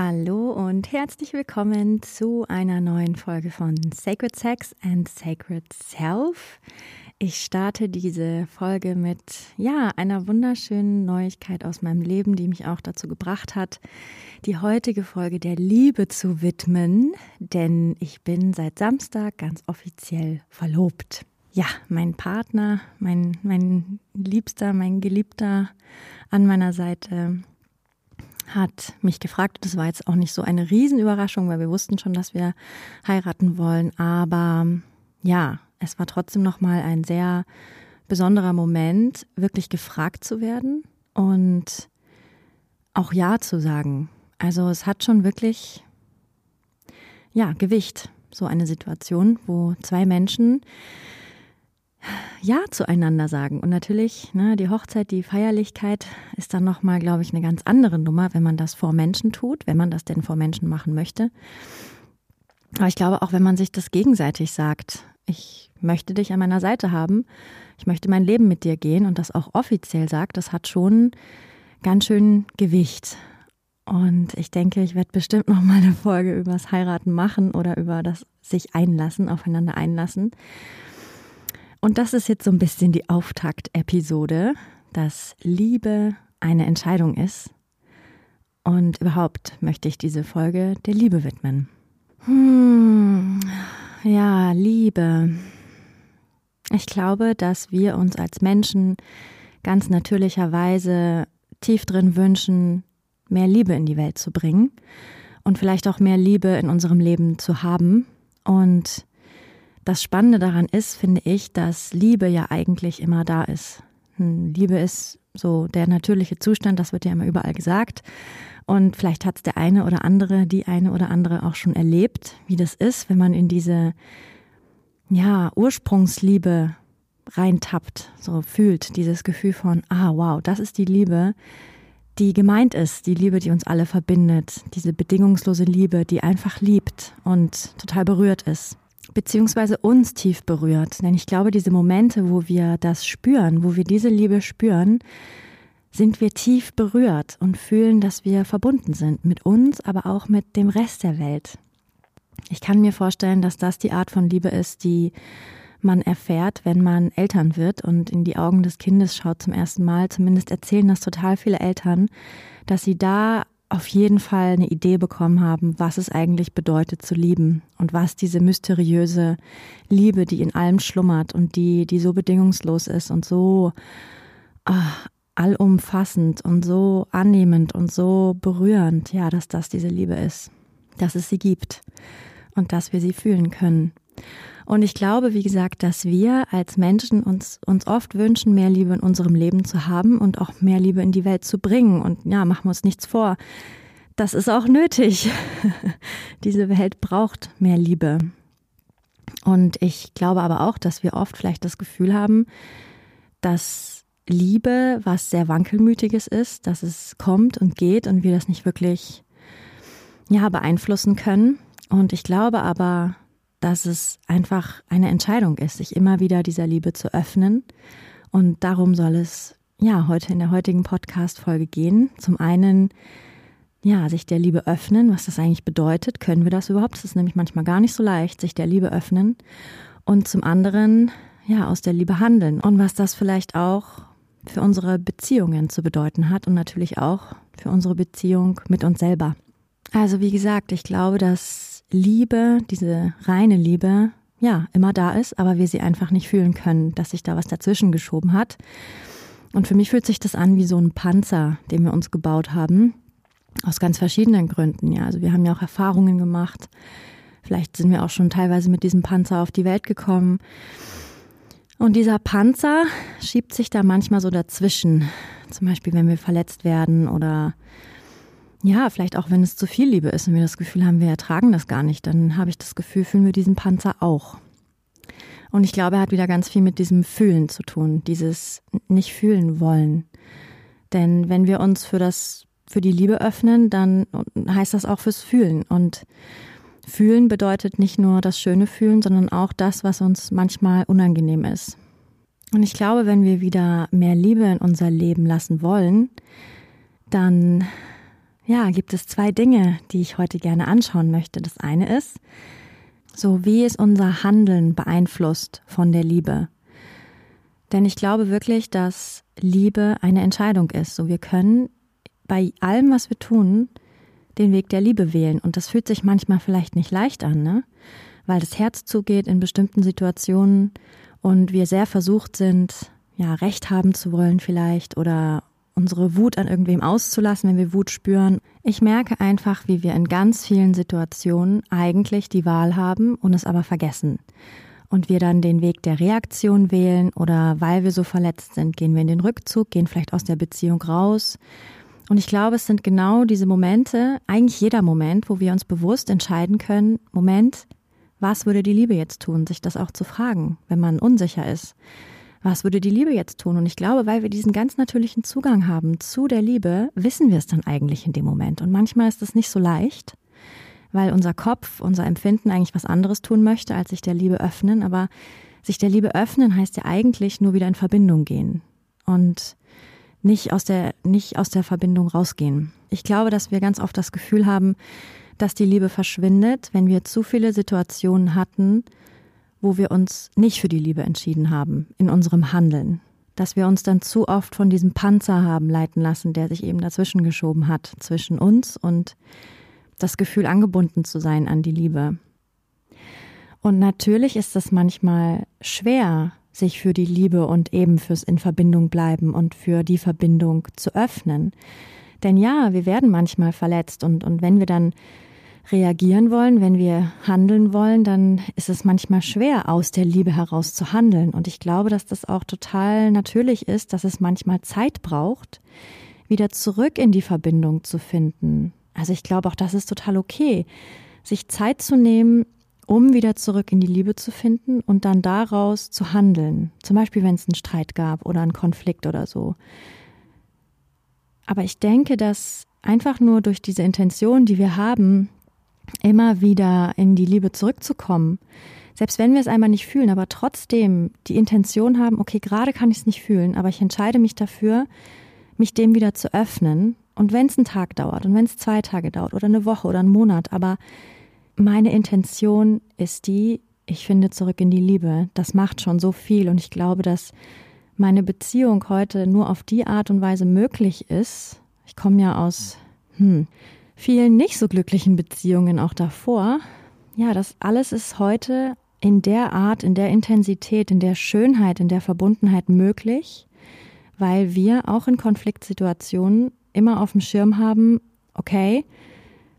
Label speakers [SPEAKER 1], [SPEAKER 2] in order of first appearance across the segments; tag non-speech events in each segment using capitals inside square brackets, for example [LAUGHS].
[SPEAKER 1] Hallo und herzlich willkommen zu einer neuen Folge von Sacred Sex and Sacred Self. Ich starte diese Folge mit, ja, einer wunderschönen Neuigkeit aus meinem Leben, die mich auch dazu gebracht hat, die heutige Folge der Liebe zu widmen, denn ich bin seit Samstag ganz offiziell verlobt. Ja, mein Partner, mein, mein Liebster, mein Geliebter an meiner Seite hat mich gefragt. Das war jetzt auch nicht so eine Riesenüberraschung, weil wir wussten schon, dass wir heiraten wollen. Aber ja, es war trotzdem nochmal ein sehr besonderer Moment, wirklich gefragt zu werden und auch Ja zu sagen. Also es hat schon wirklich, ja, Gewicht, so eine Situation, wo zwei Menschen ja zueinander sagen. Und natürlich, ne, die Hochzeit, die Feierlichkeit ist dann nochmal, glaube ich, eine ganz andere Nummer, wenn man das vor Menschen tut, wenn man das denn vor Menschen machen möchte. Aber ich glaube auch, wenn man sich das gegenseitig sagt, ich möchte dich an meiner Seite haben, ich möchte mein Leben mit dir gehen und das auch offiziell sagt, das hat schon ganz schön Gewicht. Und ich denke, ich werde bestimmt noch mal eine Folge übers Heiraten machen oder über das sich einlassen, aufeinander einlassen. Und das ist jetzt so ein bisschen die Auftakt-Episode, dass Liebe eine Entscheidung ist. Und überhaupt möchte ich diese Folge der Liebe widmen. Hm, ja, Liebe. Ich glaube, dass wir uns als Menschen ganz natürlicherweise tief drin wünschen, mehr Liebe in die Welt zu bringen und vielleicht auch mehr Liebe in unserem Leben zu haben. Und das Spannende daran ist, finde ich, dass Liebe ja eigentlich immer da ist. Hm, Liebe ist so der natürliche Zustand, das wird ja immer überall gesagt. Und vielleicht hat es der eine oder andere, die eine oder andere auch schon erlebt, wie das ist, wenn man in diese ja, Ursprungsliebe reintappt, so fühlt, dieses Gefühl von, ah, wow, das ist die Liebe, die gemeint ist, die Liebe, die uns alle verbindet, diese bedingungslose Liebe, die einfach liebt und total berührt ist beziehungsweise uns tief berührt. Denn ich glaube, diese Momente, wo wir das spüren, wo wir diese Liebe spüren, sind wir tief berührt und fühlen, dass wir verbunden sind mit uns, aber auch mit dem Rest der Welt. Ich kann mir vorstellen, dass das die Art von Liebe ist, die man erfährt, wenn man Eltern wird und in die Augen des Kindes schaut zum ersten Mal. Zumindest erzählen das total viele Eltern, dass sie da auf jeden Fall eine Idee bekommen haben, was es eigentlich bedeutet zu lieben und was diese mysteriöse Liebe, die in allem schlummert und die, die so bedingungslos ist und so ach, allumfassend und so annehmend und so berührend, ja, dass das diese Liebe ist, dass es sie gibt und dass wir sie fühlen können. Und ich glaube, wie gesagt, dass wir als Menschen uns, uns oft wünschen, mehr Liebe in unserem Leben zu haben und auch mehr Liebe in die Welt zu bringen. Und ja, machen wir uns nichts vor. Das ist auch nötig. [LAUGHS] Diese Welt braucht mehr Liebe. Und ich glaube aber auch, dass wir oft vielleicht das Gefühl haben, dass Liebe was sehr wankelmütiges ist, dass es kommt und geht und wir das nicht wirklich ja beeinflussen können. Und ich glaube aber, dass es einfach eine Entscheidung ist, sich immer wieder dieser Liebe zu öffnen. Und darum soll es ja heute in der heutigen Podcast-Folge gehen. Zum einen, ja, sich der Liebe öffnen, was das eigentlich bedeutet. Können wir das überhaupt? Das ist nämlich manchmal gar nicht so leicht, sich der Liebe öffnen. Und zum anderen, ja, aus der Liebe handeln. Und was das vielleicht auch für unsere Beziehungen zu bedeuten hat und natürlich auch für unsere Beziehung mit uns selber. Also wie gesagt, ich glaube, dass Liebe, diese reine Liebe, ja, immer da ist, aber wir sie einfach nicht fühlen können, dass sich da was dazwischen geschoben hat. Und für mich fühlt sich das an wie so ein Panzer, den wir uns gebaut haben. Aus ganz verschiedenen Gründen, ja. Also wir haben ja auch Erfahrungen gemacht. Vielleicht sind wir auch schon teilweise mit diesem Panzer auf die Welt gekommen. Und dieser Panzer schiebt sich da manchmal so dazwischen. Zum Beispiel, wenn wir verletzt werden oder ja, vielleicht auch, wenn es zu viel Liebe ist und wir das Gefühl haben, wir ertragen das gar nicht, dann habe ich das Gefühl, fühlen wir diesen Panzer auch. Und ich glaube, er hat wieder ganz viel mit diesem Fühlen zu tun, dieses nicht fühlen wollen. Denn wenn wir uns für das, für die Liebe öffnen, dann heißt das auch fürs Fühlen. Und Fühlen bedeutet nicht nur das schöne Fühlen, sondern auch das, was uns manchmal unangenehm ist. Und ich glaube, wenn wir wieder mehr Liebe in unser Leben lassen wollen, dann ja, gibt es zwei Dinge, die ich heute gerne anschauen möchte. Das eine ist, so wie es unser Handeln beeinflusst von der Liebe. Denn ich glaube wirklich, dass Liebe eine Entscheidung ist. So wir können bei allem, was wir tun, den Weg der Liebe wählen. Und das fühlt sich manchmal vielleicht nicht leicht an, ne? Weil das Herz zugeht in bestimmten Situationen und wir sehr versucht sind, ja, Recht haben zu wollen vielleicht oder unsere Wut an irgendwem auszulassen, wenn wir Wut spüren. Ich merke einfach, wie wir in ganz vielen Situationen eigentlich die Wahl haben und es aber vergessen. Und wir dann den Weg der Reaktion wählen oder weil wir so verletzt sind, gehen wir in den Rückzug, gehen vielleicht aus der Beziehung raus. Und ich glaube, es sind genau diese Momente, eigentlich jeder Moment, wo wir uns bewusst entscheiden können, Moment, was würde die Liebe jetzt tun, sich das auch zu fragen, wenn man unsicher ist was würde die Liebe jetzt tun? Und ich glaube, weil wir diesen ganz natürlichen Zugang haben zu der Liebe, wissen wir es dann eigentlich in dem Moment. Und manchmal ist es nicht so leicht, weil unser Kopf, unser Empfinden eigentlich was anderes tun möchte, als sich der Liebe öffnen. Aber sich der Liebe öffnen heißt ja eigentlich nur wieder in Verbindung gehen und nicht aus der, nicht aus der Verbindung rausgehen. Ich glaube, dass wir ganz oft das Gefühl haben, dass die Liebe verschwindet, wenn wir zu viele Situationen hatten, wo wir uns nicht für die Liebe entschieden haben in unserem Handeln. Dass wir uns dann zu oft von diesem Panzer haben leiten lassen, der sich eben dazwischen geschoben hat, zwischen uns und das Gefühl angebunden zu sein an die Liebe. Und natürlich ist es manchmal schwer, sich für die Liebe und eben fürs in Verbindung bleiben und für die Verbindung zu öffnen. Denn ja, wir werden manchmal verletzt und, und wenn wir dann reagieren wollen, wenn wir handeln wollen, dann ist es manchmal schwer, aus der Liebe heraus zu handeln. Und ich glaube, dass das auch total natürlich ist, dass es manchmal Zeit braucht, wieder zurück in die Verbindung zu finden. Also ich glaube auch, das ist total okay, sich Zeit zu nehmen, um wieder zurück in die Liebe zu finden und dann daraus zu handeln. Zum Beispiel, wenn es einen Streit gab oder einen Konflikt oder so. Aber ich denke, dass einfach nur durch diese Intention, die wir haben, immer wieder in die Liebe zurückzukommen. Selbst wenn wir es einmal nicht fühlen, aber trotzdem die Intention haben, okay, gerade kann ich es nicht fühlen, aber ich entscheide mich dafür, mich dem wieder zu öffnen. Und wenn es einen Tag dauert und wenn es zwei Tage dauert oder eine Woche oder einen Monat, aber meine Intention ist die, ich finde zurück in die Liebe. Das macht schon so viel und ich glaube, dass meine Beziehung heute nur auf die Art und Weise möglich ist. Ich komme ja aus, hm, vielen nicht so glücklichen Beziehungen auch davor. Ja, das alles ist heute in der Art, in der Intensität, in der Schönheit, in der Verbundenheit möglich, weil wir auch in Konfliktsituationen immer auf dem Schirm haben, okay,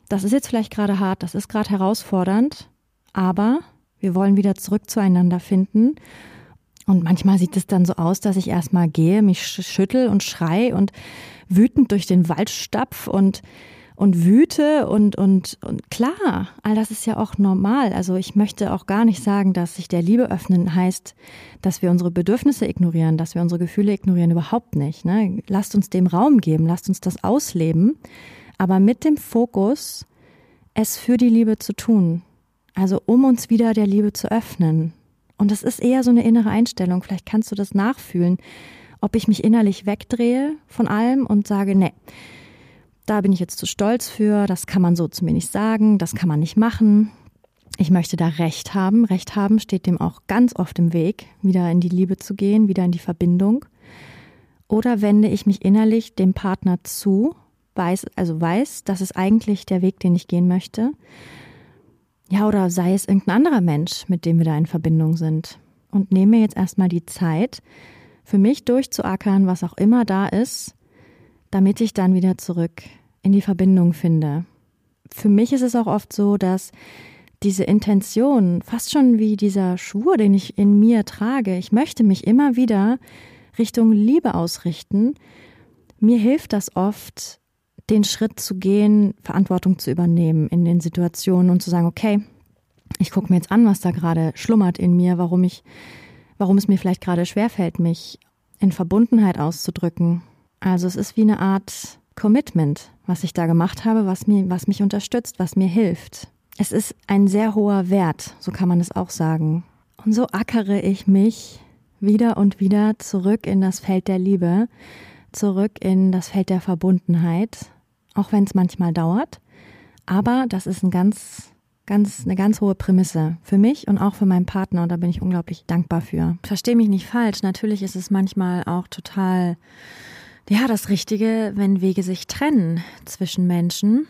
[SPEAKER 1] das ist jetzt vielleicht gerade hart, das ist gerade herausfordernd, aber wir wollen wieder zurück zueinander finden. Und manchmal sieht es dann so aus, dass ich erstmal gehe, mich schüttel und schrei und wütend durch den Wald stapf und und wüte und, und, und klar, all das ist ja auch normal. Also ich möchte auch gar nicht sagen, dass sich der Liebe öffnen heißt, dass wir unsere Bedürfnisse ignorieren, dass wir unsere Gefühle ignorieren, überhaupt nicht. Ne? Lasst uns dem Raum geben, lasst uns das ausleben, aber mit dem Fokus, es für die Liebe zu tun. Also um uns wieder der Liebe zu öffnen. Und das ist eher so eine innere Einstellung. Vielleicht kannst du das nachfühlen, ob ich mich innerlich wegdrehe von allem und sage, nee, da bin ich jetzt zu stolz für, das kann man so zu mir nicht sagen, das kann man nicht machen. Ich möchte da Recht haben. Recht haben steht dem auch ganz oft im Weg, wieder in die Liebe zu gehen, wieder in die Verbindung. Oder wende ich mich innerlich dem Partner zu, weiß, also weiß, das ist eigentlich der Weg, den ich gehen möchte. Ja, oder sei es irgendein anderer Mensch, mit dem wir da in Verbindung sind. Und nehme mir jetzt erstmal die Zeit, für mich durchzuackern, was auch immer da ist, damit ich dann wieder zurück in die Verbindung finde. Für mich ist es auch oft so, dass diese Intention, fast schon wie dieser Schwur, den ich in mir trage, ich möchte mich immer wieder Richtung Liebe ausrichten, mir hilft das oft, den Schritt zu gehen, Verantwortung zu übernehmen in den Situationen und zu sagen, okay, ich gucke mir jetzt an, was da gerade schlummert in mir, warum ich, warum es mir vielleicht gerade schwerfällt, mich in Verbundenheit auszudrücken. Also es ist wie eine Art Commitment, was ich da gemacht habe, was mir, was mich unterstützt, was mir hilft. Es ist ein sehr hoher Wert, so kann man es auch sagen. Und so ackere ich mich wieder und wieder zurück in das Feld der Liebe, zurück in das Feld der Verbundenheit, auch wenn es manchmal dauert. Aber das ist ein ganz, ganz, eine ganz hohe Prämisse für mich und auch für meinen Partner und da bin ich unglaublich dankbar für. Verstehe mich nicht falsch. Natürlich ist es manchmal auch total, ja, das Richtige, wenn Wege sich trennen zwischen Menschen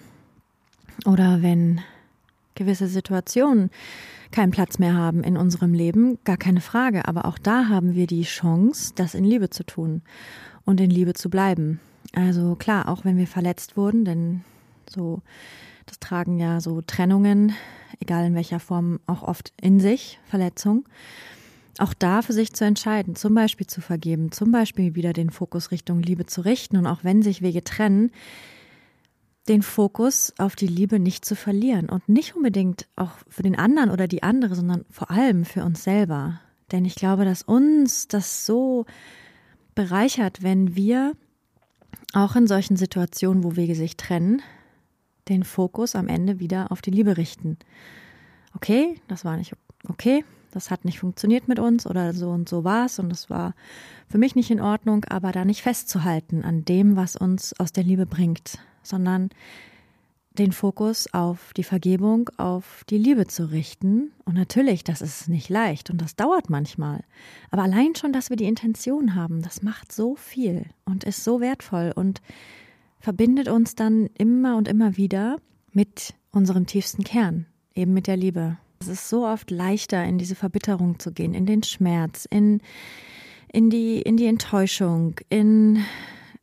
[SPEAKER 1] oder wenn gewisse Situationen keinen Platz mehr haben in unserem Leben, gar keine Frage. Aber auch da haben wir die Chance, das in Liebe zu tun und in Liebe zu bleiben. Also klar, auch wenn wir verletzt wurden, denn so, das tragen ja so Trennungen, egal in welcher Form, auch oft in sich, Verletzung. Auch da für sich zu entscheiden, zum Beispiel zu vergeben, zum Beispiel wieder den Fokus Richtung Liebe zu richten und auch wenn sich Wege trennen, den Fokus auf die Liebe nicht zu verlieren und nicht unbedingt auch für den anderen oder die andere, sondern vor allem für uns selber. Denn ich glaube, dass uns das so bereichert, wenn wir auch in solchen Situationen, wo Wege sich trennen, den Fokus am Ende wieder auf die Liebe richten. Okay, das war nicht okay, das hat nicht funktioniert mit uns oder so und so war es und das war für mich nicht in Ordnung, aber da nicht festzuhalten an dem, was uns aus der Liebe bringt, sondern den Fokus auf die Vergebung, auf die Liebe zu richten. Und natürlich, das ist nicht leicht und das dauert manchmal. Aber allein schon, dass wir die Intention haben, das macht so viel und ist so wertvoll und verbindet uns dann immer und immer wieder mit unserem tiefsten Kern, eben mit der Liebe. Es ist so oft leichter, in diese Verbitterung zu gehen, in den Schmerz, in, in, die, in die Enttäuschung, in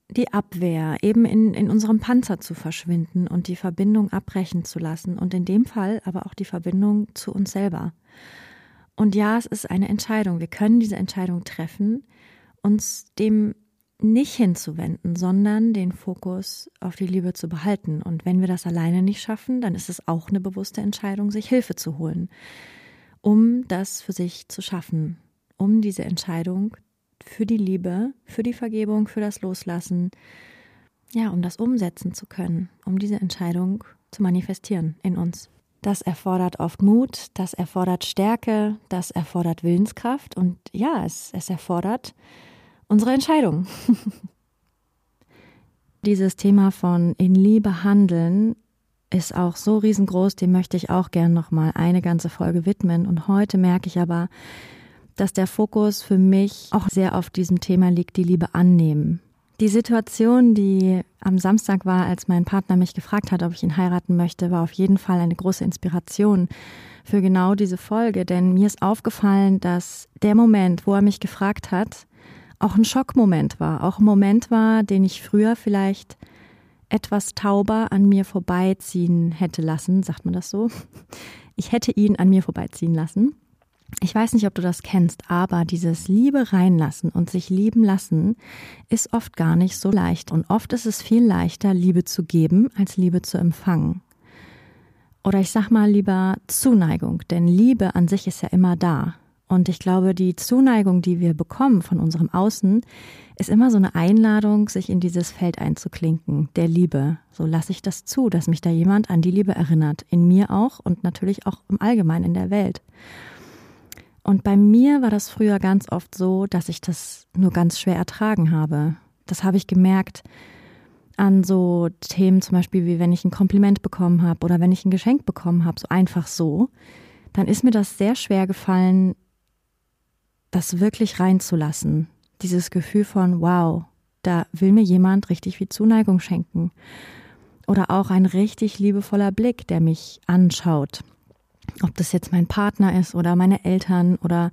[SPEAKER 1] die Abwehr, eben in, in unserem Panzer zu verschwinden und die Verbindung abbrechen zu lassen und in dem Fall aber auch die Verbindung zu uns selber. Und ja, es ist eine Entscheidung. Wir können diese Entscheidung treffen, uns dem nicht hinzuwenden, sondern den Fokus auf die Liebe zu behalten. Und wenn wir das alleine nicht schaffen, dann ist es auch eine bewusste Entscheidung, sich Hilfe zu holen, um das für sich zu schaffen, um diese Entscheidung für die Liebe, für die Vergebung, für das Loslassen, ja, um das umsetzen zu können, um diese Entscheidung zu manifestieren in uns. Das erfordert oft Mut, das erfordert Stärke, das erfordert Willenskraft und ja, es, es erfordert unsere Entscheidung. [LAUGHS] Dieses Thema von in Liebe handeln ist auch so riesengroß, dem möchte ich auch gern nochmal eine ganze Folge widmen. Und heute merke ich aber, dass der Fokus für mich auch sehr auf diesem Thema liegt, die Liebe annehmen. Die Situation, die am Samstag war, als mein Partner mich gefragt hat, ob ich ihn heiraten möchte, war auf jeden Fall eine große Inspiration für genau diese Folge, denn mir ist aufgefallen, dass der Moment, wo er mich gefragt hat, auch ein Schockmoment war, auch ein Moment war, den ich früher vielleicht etwas tauber an mir vorbeiziehen hätte lassen, sagt man das so? Ich hätte ihn an mir vorbeiziehen lassen. Ich weiß nicht, ob du das kennst, aber dieses Liebe reinlassen und sich lieben lassen ist oft gar nicht so leicht. Und oft ist es viel leichter, Liebe zu geben, als Liebe zu empfangen. Oder ich sag mal lieber Zuneigung, denn Liebe an sich ist ja immer da. Und ich glaube, die Zuneigung, die wir bekommen von unserem Außen, ist immer so eine Einladung, sich in dieses Feld einzuklinken, der Liebe. So lasse ich das zu, dass mich da jemand an die Liebe erinnert. In mir auch und natürlich auch im Allgemeinen in der Welt. Und bei mir war das früher ganz oft so, dass ich das nur ganz schwer ertragen habe. Das habe ich gemerkt an so Themen zum Beispiel, wie wenn ich ein Kompliment bekommen habe oder wenn ich ein Geschenk bekommen habe, so einfach so. Dann ist mir das sehr schwer gefallen, das wirklich reinzulassen. Dieses Gefühl von, wow, da will mir jemand richtig viel Zuneigung schenken. Oder auch ein richtig liebevoller Blick, der mich anschaut ob das jetzt mein Partner ist oder meine Eltern oder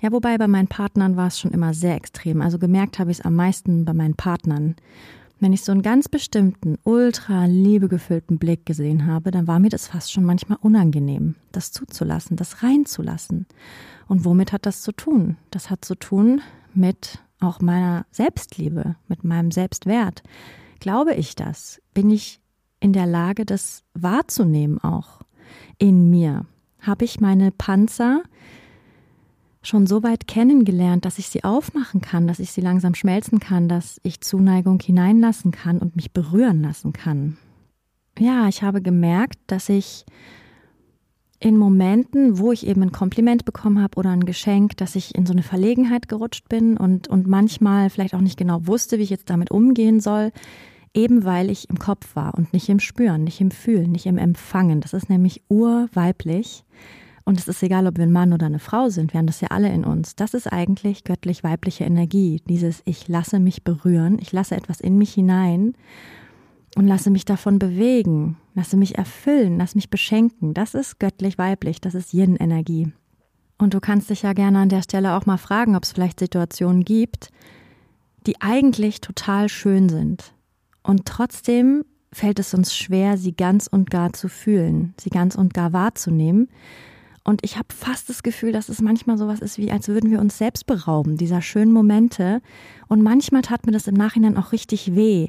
[SPEAKER 1] ja, wobei bei meinen Partnern war es schon immer sehr extrem. Also gemerkt habe ich es am meisten bei meinen Partnern, wenn ich so einen ganz bestimmten, ultra liebegefüllten Blick gesehen habe, dann war mir das fast schon manchmal unangenehm, das zuzulassen, das reinzulassen. Und womit hat das zu tun? Das hat zu tun mit auch meiner Selbstliebe, mit meinem Selbstwert. Glaube ich das? Bin ich in der Lage, das wahrzunehmen auch in mir? Habe ich meine Panzer schon so weit kennengelernt, dass ich sie aufmachen kann, dass ich sie langsam schmelzen kann, dass ich Zuneigung hineinlassen kann und mich berühren lassen kann? Ja, ich habe gemerkt, dass ich in Momenten, wo ich eben ein Kompliment bekommen habe oder ein Geschenk, dass ich in so eine Verlegenheit gerutscht bin und, und manchmal vielleicht auch nicht genau wusste, wie ich jetzt damit umgehen soll, eben weil ich im Kopf war und nicht im Spüren, nicht im Fühlen, nicht im Empfangen. Das ist nämlich urweiblich. Und es ist egal, ob wir ein Mann oder eine Frau sind, wir haben das ja alle in uns. Das ist eigentlich göttlich-weibliche Energie. Dieses Ich lasse mich berühren, ich lasse etwas in mich hinein und lasse mich davon bewegen, lasse mich erfüllen, lasse mich beschenken. Das ist göttlich-weiblich, das ist Yin-Energie. Und du kannst dich ja gerne an der Stelle auch mal fragen, ob es vielleicht Situationen gibt, die eigentlich total schön sind. Und trotzdem fällt es uns schwer, sie ganz und gar zu fühlen, sie ganz und gar wahrzunehmen. Und ich habe fast das Gefühl, dass es manchmal sowas ist, wie als würden wir uns selbst berauben, dieser schönen Momente. Und manchmal tat mir das im Nachhinein auch richtig weh,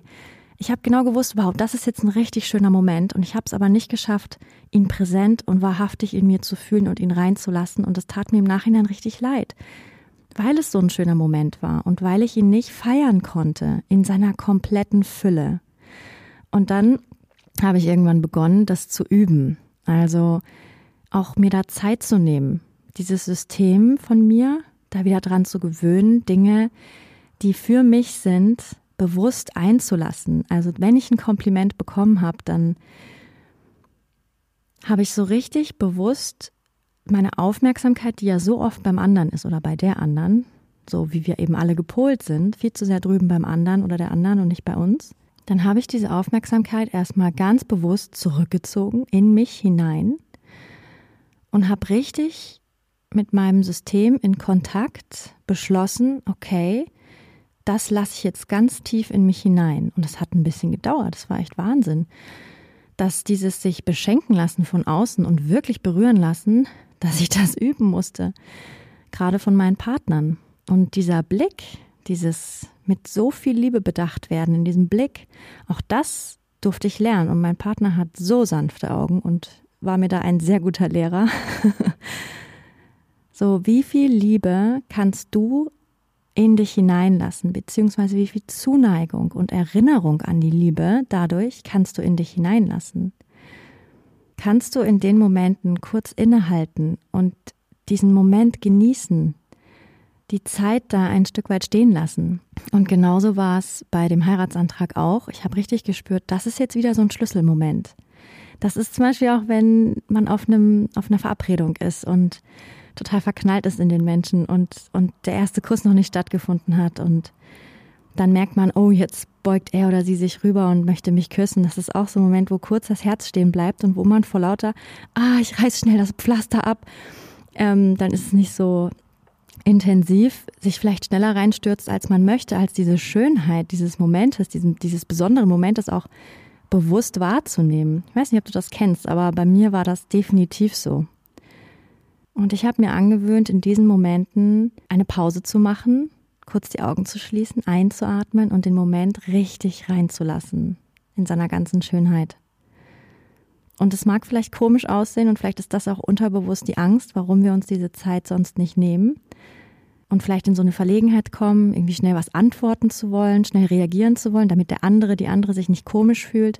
[SPEAKER 1] ich habe genau gewusst, wow, das ist jetzt ein richtig schöner Moment und ich habe es aber nicht geschafft, ihn präsent und wahrhaftig in mir zu fühlen und ihn reinzulassen und es tat mir im Nachhinein richtig leid, weil es so ein schöner Moment war und weil ich ihn nicht feiern konnte in seiner kompletten Fülle. Und dann habe ich irgendwann begonnen, das zu üben. Also auch mir da Zeit zu nehmen, dieses System von mir da wieder dran zu gewöhnen, Dinge, die für mich sind, bewusst einzulassen. Also wenn ich ein Kompliment bekommen habe, dann habe ich so richtig bewusst meine Aufmerksamkeit, die ja so oft beim anderen ist oder bei der anderen, so wie wir eben alle gepolt sind, viel zu sehr drüben beim anderen oder der anderen und nicht bei uns, dann habe ich diese Aufmerksamkeit erstmal ganz bewusst zurückgezogen in mich hinein und habe richtig mit meinem System in Kontakt beschlossen, okay, das lasse ich jetzt ganz tief in mich hinein. Und das hat ein bisschen gedauert. Das war echt Wahnsinn. Dass dieses sich beschenken lassen von außen und wirklich berühren lassen, [LAUGHS] dass ich das üben musste. Gerade von meinen Partnern. Und dieser Blick, dieses mit so viel Liebe bedacht werden, in diesem Blick, auch das durfte ich lernen. Und mein Partner hat so sanfte Augen und war mir da ein sehr guter Lehrer. [LAUGHS] so, wie viel Liebe kannst du in dich hineinlassen, beziehungsweise wie viel Zuneigung und Erinnerung an die Liebe dadurch kannst du in dich hineinlassen. Kannst du in den Momenten kurz innehalten und diesen Moment genießen, die Zeit da ein Stück weit stehen lassen. Und genauso war es bei dem Heiratsantrag auch. Ich habe richtig gespürt, das ist jetzt wieder so ein Schlüsselmoment. Das ist zum Beispiel auch, wenn man auf einem, auf einer Verabredung ist und total verknallt ist in den Menschen und, und der erste Kuss noch nicht stattgefunden hat und dann merkt man, oh, jetzt beugt er oder sie sich rüber und möchte mich küssen. Das ist auch so ein Moment, wo kurz das Herz stehen bleibt und wo man vor lauter, ah, ich reiß schnell das Pflaster ab, ähm, dann ist es nicht so intensiv, sich vielleicht schneller reinstürzt, als man möchte, als diese Schönheit dieses Momentes, diesen, dieses besondere Momentes auch bewusst wahrzunehmen. Ich weiß nicht, ob du das kennst, aber bei mir war das definitiv so. Und ich habe mir angewöhnt, in diesen Momenten eine Pause zu machen, kurz die Augen zu schließen, einzuatmen und den Moment richtig reinzulassen in seiner ganzen Schönheit. Und es mag vielleicht komisch aussehen und vielleicht ist das auch unterbewusst die Angst, warum wir uns diese Zeit sonst nicht nehmen und vielleicht in so eine Verlegenheit kommen, irgendwie schnell was antworten zu wollen, schnell reagieren zu wollen, damit der andere, die andere sich nicht komisch fühlt.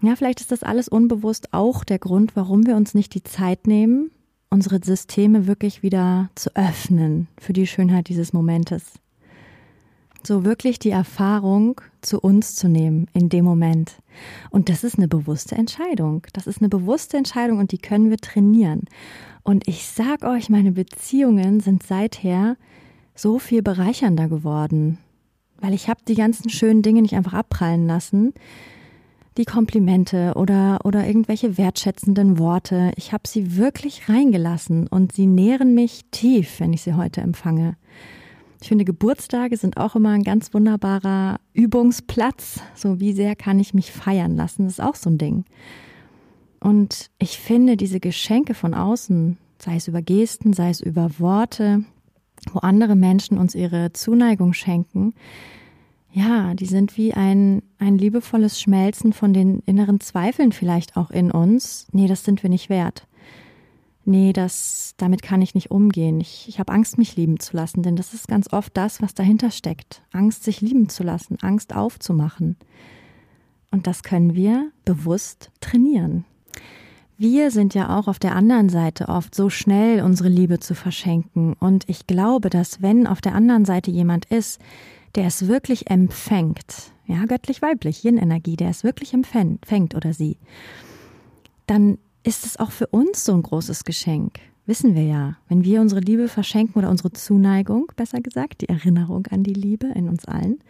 [SPEAKER 1] Ja, vielleicht ist das alles unbewusst auch der Grund, warum wir uns nicht die Zeit nehmen, unsere Systeme wirklich wieder zu öffnen für die Schönheit dieses Momentes. So wirklich die Erfahrung zu uns zu nehmen in dem Moment. Und das ist eine bewusste Entscheidung. Das ist eine bewusste Entscheidung und die können wir trainieren. Und ich sag euch, meine Beziehungen sind seither so viel bereichernder geworden, weil ich habe die ganzen schönen Dinge nicht einfach abprallen lassen, die Komplimente oder, oder irgendwelche wertschätzenden Worte. Ich habe sie wirklich reingelassen und sie nähren mich tief, wenn ich sie heute empfange. Ich finde, Geburtstage sind auch immer ein ganz wunderbarer Übungsplatz. So wie sehr kann ich mich feiern lassen, ist auch so ein Ding. Und ich finde, diese Geschenke von außen, sei es über Gesten, sei es über Worte, wo andere Menschen uns ihre Zuneigung schenken, ja, die sind wie ein, ein liebevolles Schmelzen von den inneren Zweifeln vielleicht auch in uns. Nee, das sind wir nicht wert. Nee, das, damit kann ich nicht umgehen. Ich, ich habe Angst, mich lieben zu lassen, denn das ist ganz oft das, was dahinter steckt. Angst, sich lieben zu lassen, Angst aufzumachen. Und das können wir bewusst trainieren. Wir sind ja auch auf der anderen Seite oft so schnell, unsere Liebe zu verschenken. Und ich glaube, dass wenn auf der anderen Seite jemand ist, der es wirklich empfängt, ja, göttlich-weiblich, Yin-Energie, der es wirklich empfängt oder sie, dann ist es auch für uns so ein großes Geschenk. Wissen wir ja, wenn wir unsere Liebe verschenken oder unsere Zuneigung, besser gesagt, die Erinnerung an die Liebe in uns allen,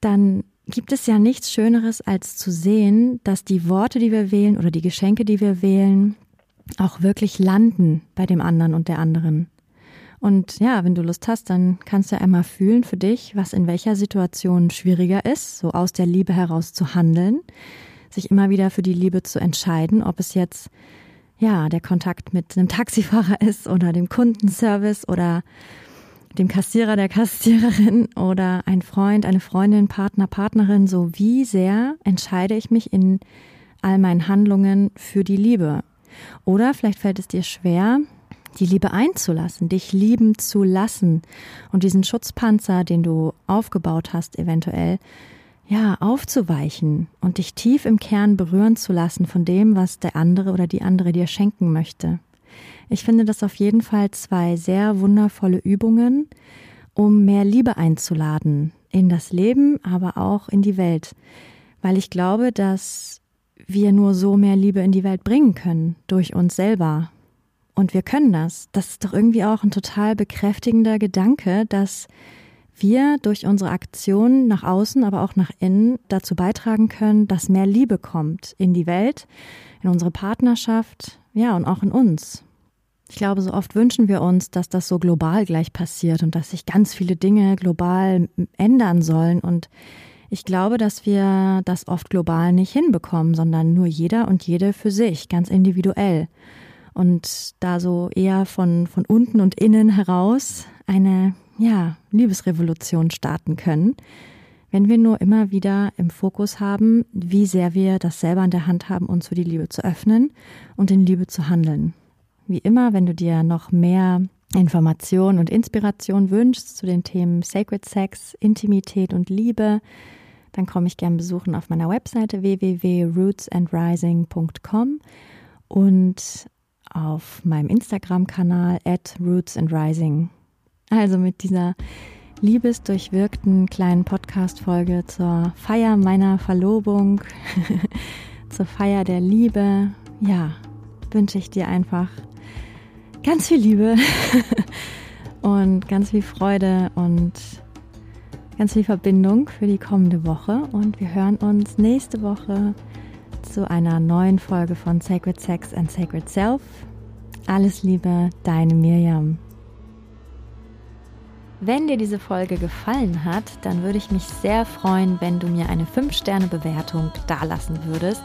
[SPEAKER 1] dann gibt es ja nichts Schöneres, als zu sehen, dass die Worte, die wir wählen oder die Geschenke, die wir wählen, auch wirklich landen bei dem anderen und der anderen. Und ja, wenn du Lust hast, dann kannst du einmal fühlen für dich, was in welcher Situation schwieriger ist, so aus der Liebe heraus zu handeln, sich immer wieder für die Liebe zu entscheiden, ob es jetzt ja der Kontakt mit einem Taxifahrer ist oder dem Kundenservice oder dem Kassierer, der Kassiererin oder ein Freund, eine Freundin, Partner, Partnerin, so wie sehr entscheide ich mich in all meinen Handlungen für die Liebe. Oder vielleicht fällt es dir schwer, die Liebe einzulassen, dich lieben zu lassen und diesen Schutzpanzer, den du aufgebaut hast, eventuell, ja, aufzuweichen und dich tief im Kern berühren zu lassen von dem, was der andere oder die andere dir schenken möchte. Ich finde das auf jeden Fall zwei sehr wundervolle Übungen, um mehr Liebe einzuladen in das Leben, aber auch in die Welt, weil ich glaube, dass wir nur so mehr Liebe in die Welt bringen können, durch uns selber, und wir können das. Das ist doch irgendwie auch ein total bekräftigender Gedanke, dass wir durch unsere Aktionen nach außen, aber auch nach innen dazu beitragen können, dass mehr Liebe kommt in die Welt, in unsere Partnerschaft, ja, und auch in uns. Ich glaube, so oft wünschen wir uns, dass das so global gleich passiert und dass sich ganz viele Dinge global ändern sollen. Und ich glaube, dass wir das oft global nicht hinbekommen, sondern nur jeder und jede für sich, ganz individuell und da so eher von, von unten und innen heraus eine, ja, Liebesrevolution starten können, wenn wir nur immer wieder im Fokus haben, wie sehr wir das selber in der Hand haben, uns für die Liebe zu öffnen und in Liebe zu handeln. Wie immer, wenn du dir noch mehr Information und Inspiration wünschst zu den Themen Sacred Sex, Intimität und Liebe, dann komme ich gern besuchen auf meiner Webseite www.rootsandrising.com und auf meinem Instagram-Kanal at Roots and Rising. Also mit dieser liebesdurchwirkten kleinen Podcast-Folge zur Feier meiner Verlobung, [LAUGHS] zur Feier der Liebe, ja, wünsche ich dir einfach ganz viel Liebe [LAUGHS] und ganz viel Freude und ganz viel Verbindung für die kommende Woche. Und wir hören uns nächste Woche zu einer neuen Folge von Sacred Sex and Sacred Self. Alles Liebe, deine Miriam. Wenn dir diese Folge gefallen hat, dann würde ich mich sehr freuen, wenn du mir eine 5-Sterne-Bewertung dalassen würdest.